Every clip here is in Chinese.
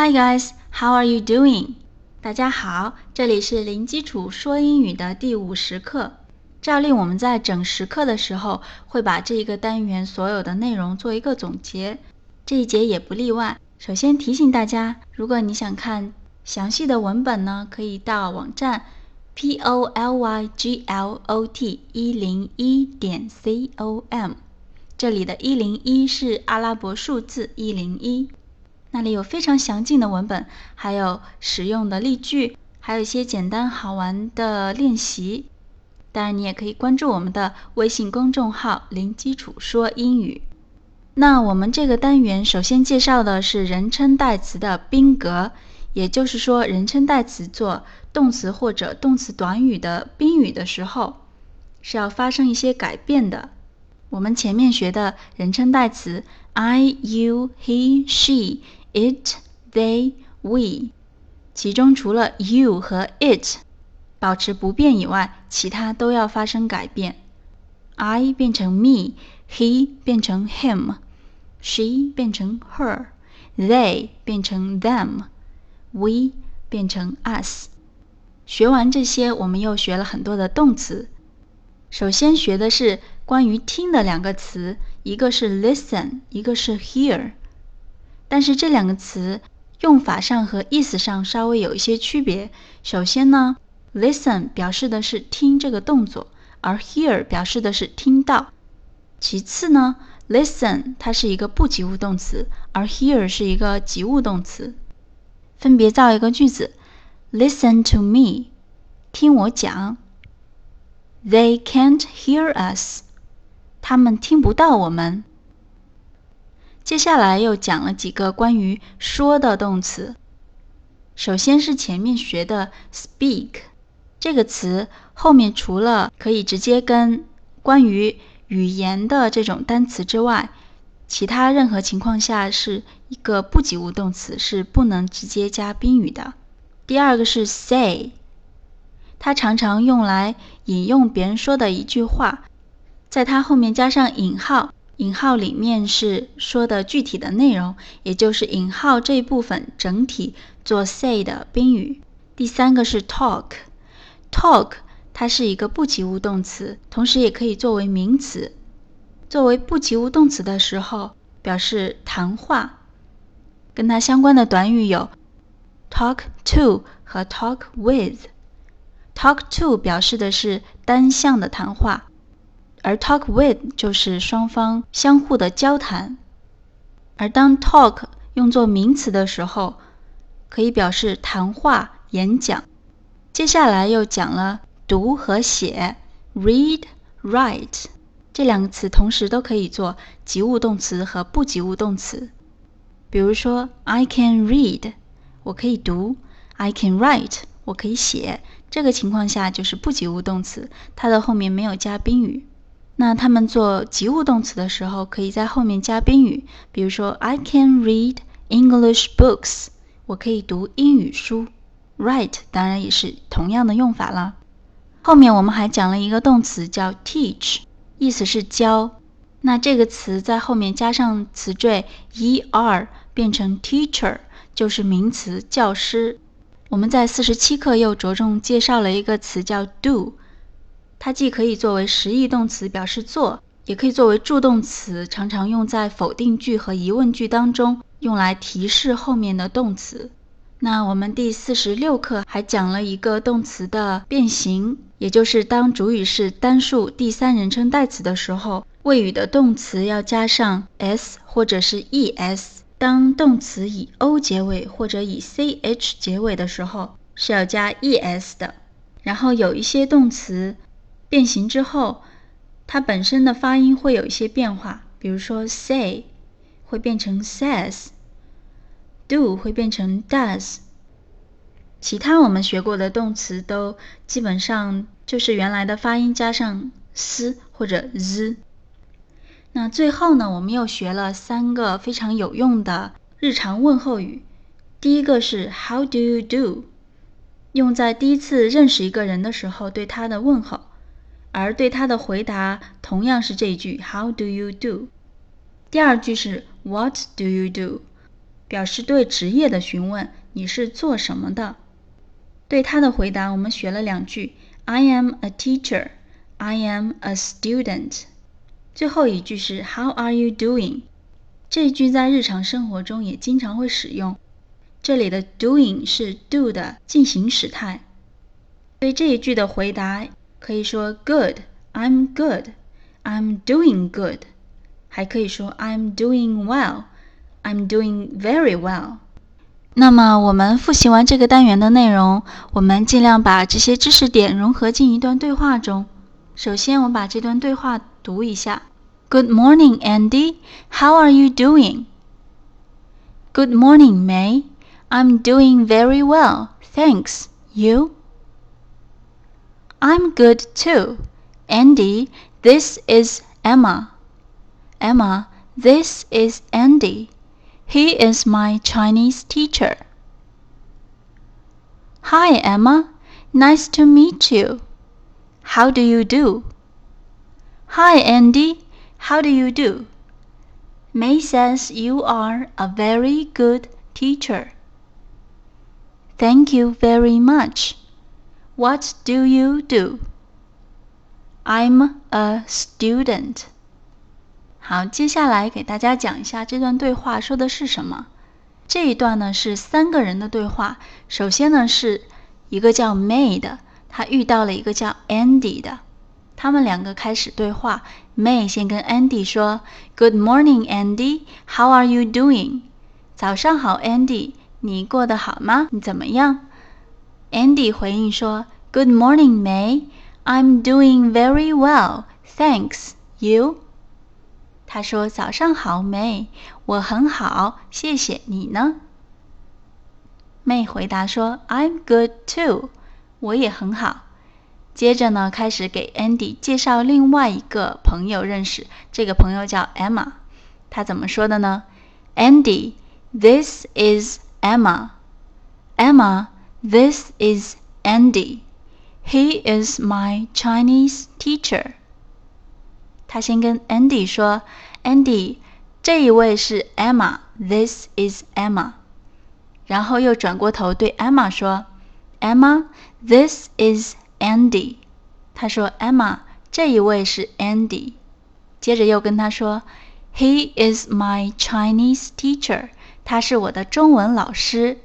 Hi guys, how are you doing? 大家好，这里是零基础说英语的第五十课。照例我们在整十课的时候会把这一个单元所有的内容做一个总结，这一节也不例外。首先提醒大家，如果你想看详细的文本呢，可以到网站 p o l y g l o t 一零一点 c o m，这里的一零一是阿拉伯数字一零一。那里有非常详尽的文本，还有实用的例句，还有一些简单好玩的练习。当然，你也可以关注我们的微信公众号“零基础说英语”。那我们这个单元首先介绍的是人称代词的宾格，也就是说，人称代词做动词或者动词短语的宾语的时候，是要发生一些改变的。我们前面学的人称代词 I、You、He、She。It, they, we，其中除了 you 和 it 保持不变以外，其他都要发生改变。I 变成 me，he 变成 him，she 变成 her，they 变成 them，we 变成 us。学完这些，我们又学了很多的动词。首先学的是关于听的两个词，一个是 listen，一个是 hear。但是这两个词用法上和意思上稍微有一些区别。首先呢，listen 表示的是听这个动作，而 hear 表示的是听到。其次呢，listen 它是一个不及物动词，而 hear 是一个及物动词。分别造一个句子：Listen to me，听我讲。They can't hear us，他们听不到我们。接下来又讲了几个关于说的动词。首先是前面学的 speak 这个词，后面除了可以直接跟关于语言的这种单词之外，其他任何情况下是一个不及物动词，是不能直接加宾语的。第二个是 say，它常常用来引用别人说的一句话，在它后面加上引号。引号里面是说的具体的内容，也就是引号这一部分整体做 say 的宾语。第三个是 talk，talk 它是一个不及物动词，同时也可以作为名词。作为不及物动词的时候，表示谈话。跟它相关的短语有 talk to 和 talk with。talk to 表示的是单向的谈话。而 talk with 就是双方相互的交谈，而当 talk 用作名词的时候，可以表示谈话、演讲。接下来又讲了读和写，read、write 这两个词同时都可以做及物动词和不及物动词。比如说，I can read，我可以读；I can write，我可以写。这个情况下就是不及物动词，它的后面没有加宾语。那他们做及物动词的时候，可以在后面加宾语，比如说 I can read English books，我可以读英语书。Write 当然也是同样的用法了。后面我们还讲了一个动词叫 teach，意思是教。那这个词在后面加上词缀 er，变成 teacher，就是名词教师。我们在四十七课又着重介绍了一个词叫 do。它既可以作为实义动词表示做，也可以作为助动词，常常用在否定句和疑问句当中，用来提示后面的动词。那我们第四十六课还讲了一个动词的变形，也就是当主语是单数第三人称代词的时候，谓语的动词要加上 s 或者是 es；当动词以 o 结尾或者以 ch 结尾的时候，是要加 es 的。然后有一些动词。变形之后，它本身的发音会有一些变化，比如说 say 会变成 says，do 会变成 does。其他我们学过的动词都基本上就是原来的发音加上 s 或者 z。那最后呢，我们又学了三个非常有用的日常问候语。第一个是 How do you do？用在第一次认识一个人的时候对他的问候。而对他的回答同样是这一句 How do you do？第二句是 What do you do？表示对职业的询问，你是做什么的？对他的回答，我们学了两句：I am a teacher. I am a student. 最后一句是 How are you doing？这一句在日常生活中也经常会使用。这里的 doing 是 do 的进行时态。对这一句的回答可以说 Good. I'm good. I'm doing good. 还可以说 I'm doing well. I'm doing very well. 那么我们复习完这个单元的内容，我们尽量把这些知识点融合进一段对话中。首先，我把这段对话读一下。Good morning, Andy. How are you doing? Good morning, May. I'm doing very well, thanks. You? I'm good too. Andy, this is Emma. Emma, this is Andy. He is my Chinese teacher. Hi, Emma. Nice to meet you. How do you do? Hi, Andy. How do you do? May says you are a very good teacher. Thank you very much. What do you do? I'm a student. 好，接下来给大家讲一下这段对话说的是什么。这一段呢是三个人的对话。首先呢是一个叫 May 的，他遇到了一个叫 Andy 的，他们两个开始对话。May 先跟 Andy 说：“Good morning, Andy. How are you doing？” 早上好，Andy，你过得好吗？你怎么样？Andy 回应说：“Good morning, May. I'm doing very well, thanks. You？” 他说：“早上好，May，我很好，谢谢你呢。”May 回答说：“I'm good too，我也很好。”接着呢，开始给 Andy 介绍另外一个朋友认识，这个朋友叫 Emma。他怎么说的呢？Andy，this is Emma Emma.。This is Andy。He is my Chinese teacher。他先跟 Andy 说：“Andy，这一位是 Emma，This is Emma。”然后又转过头对 Emma 说：“Emma，This is Andy。”他说：“Emma，这一位是 Andy。”接着又跟他说：“He is my Chinese teacher。”他是我的中文老师。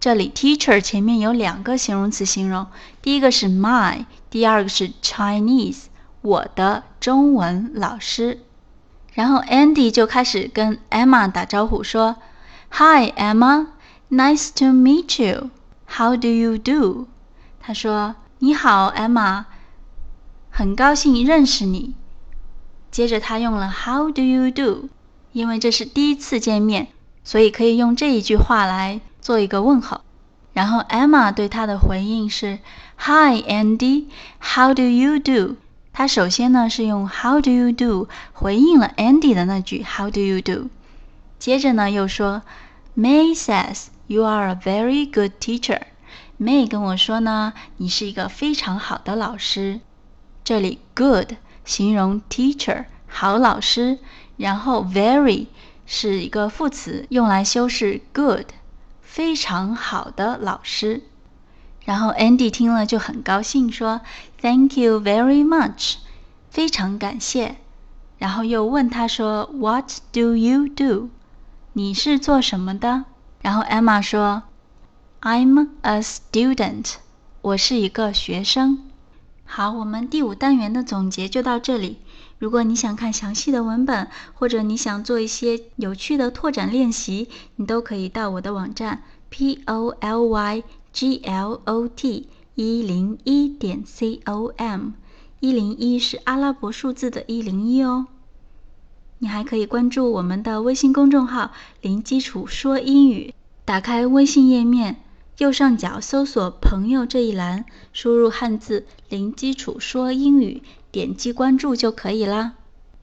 这里 teacher 前面有两个形容词形容，第一个是 my，第二个是 Chinese。我的中文老师，然后 Andy 就开始跟 Emma 打招呼说：“Hi Emma, nice to meet you. How do you do？” 他说：“你好，Emma，很高兴认识你。”接着他用了 “How do you do？” 因为这是第一次见面，所以可以用这一句话来做一个问候。然后 Emma 对他的回应是：“Hi Andy, how do you do？” 他首先呢是用 How do you do 回应了 Andy 的那句 How do you do，接着呢又说 May says you are a very good teacher。May 跟我说呢，你是一个非常好的老师。这里 good 形容 teacher 好老师，然后 very 是一个副词，用来修饰 good 非常好的老师。然后 Andy 听了就很高兴，说 "Thank you very much，非常感谢。然后又问他说 "What do you do？你是做什么的？然后 Emma 说 "I'm a student，我是一个学生。好，我们第五单元的总结就到这里。如果你想看详细的文本，或者你想做一些有趣的拓展练习，你都可以到我的网站 p o l y。g l o t 一零一点 c o m，一零一是阿拉伯数字的一零一哦。你还可以关注我们的微信公众号“零基础说英语”。打开微信页面，右上角搜索“朋友”这一栏，输入汉字“零基础说英语”，点击关注就可以啦。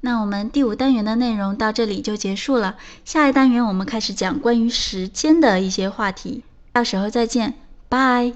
那我们第五单元的内容到这里就结束了。下一单元我们开始讲关于时间的一些话题，到时候再见。拜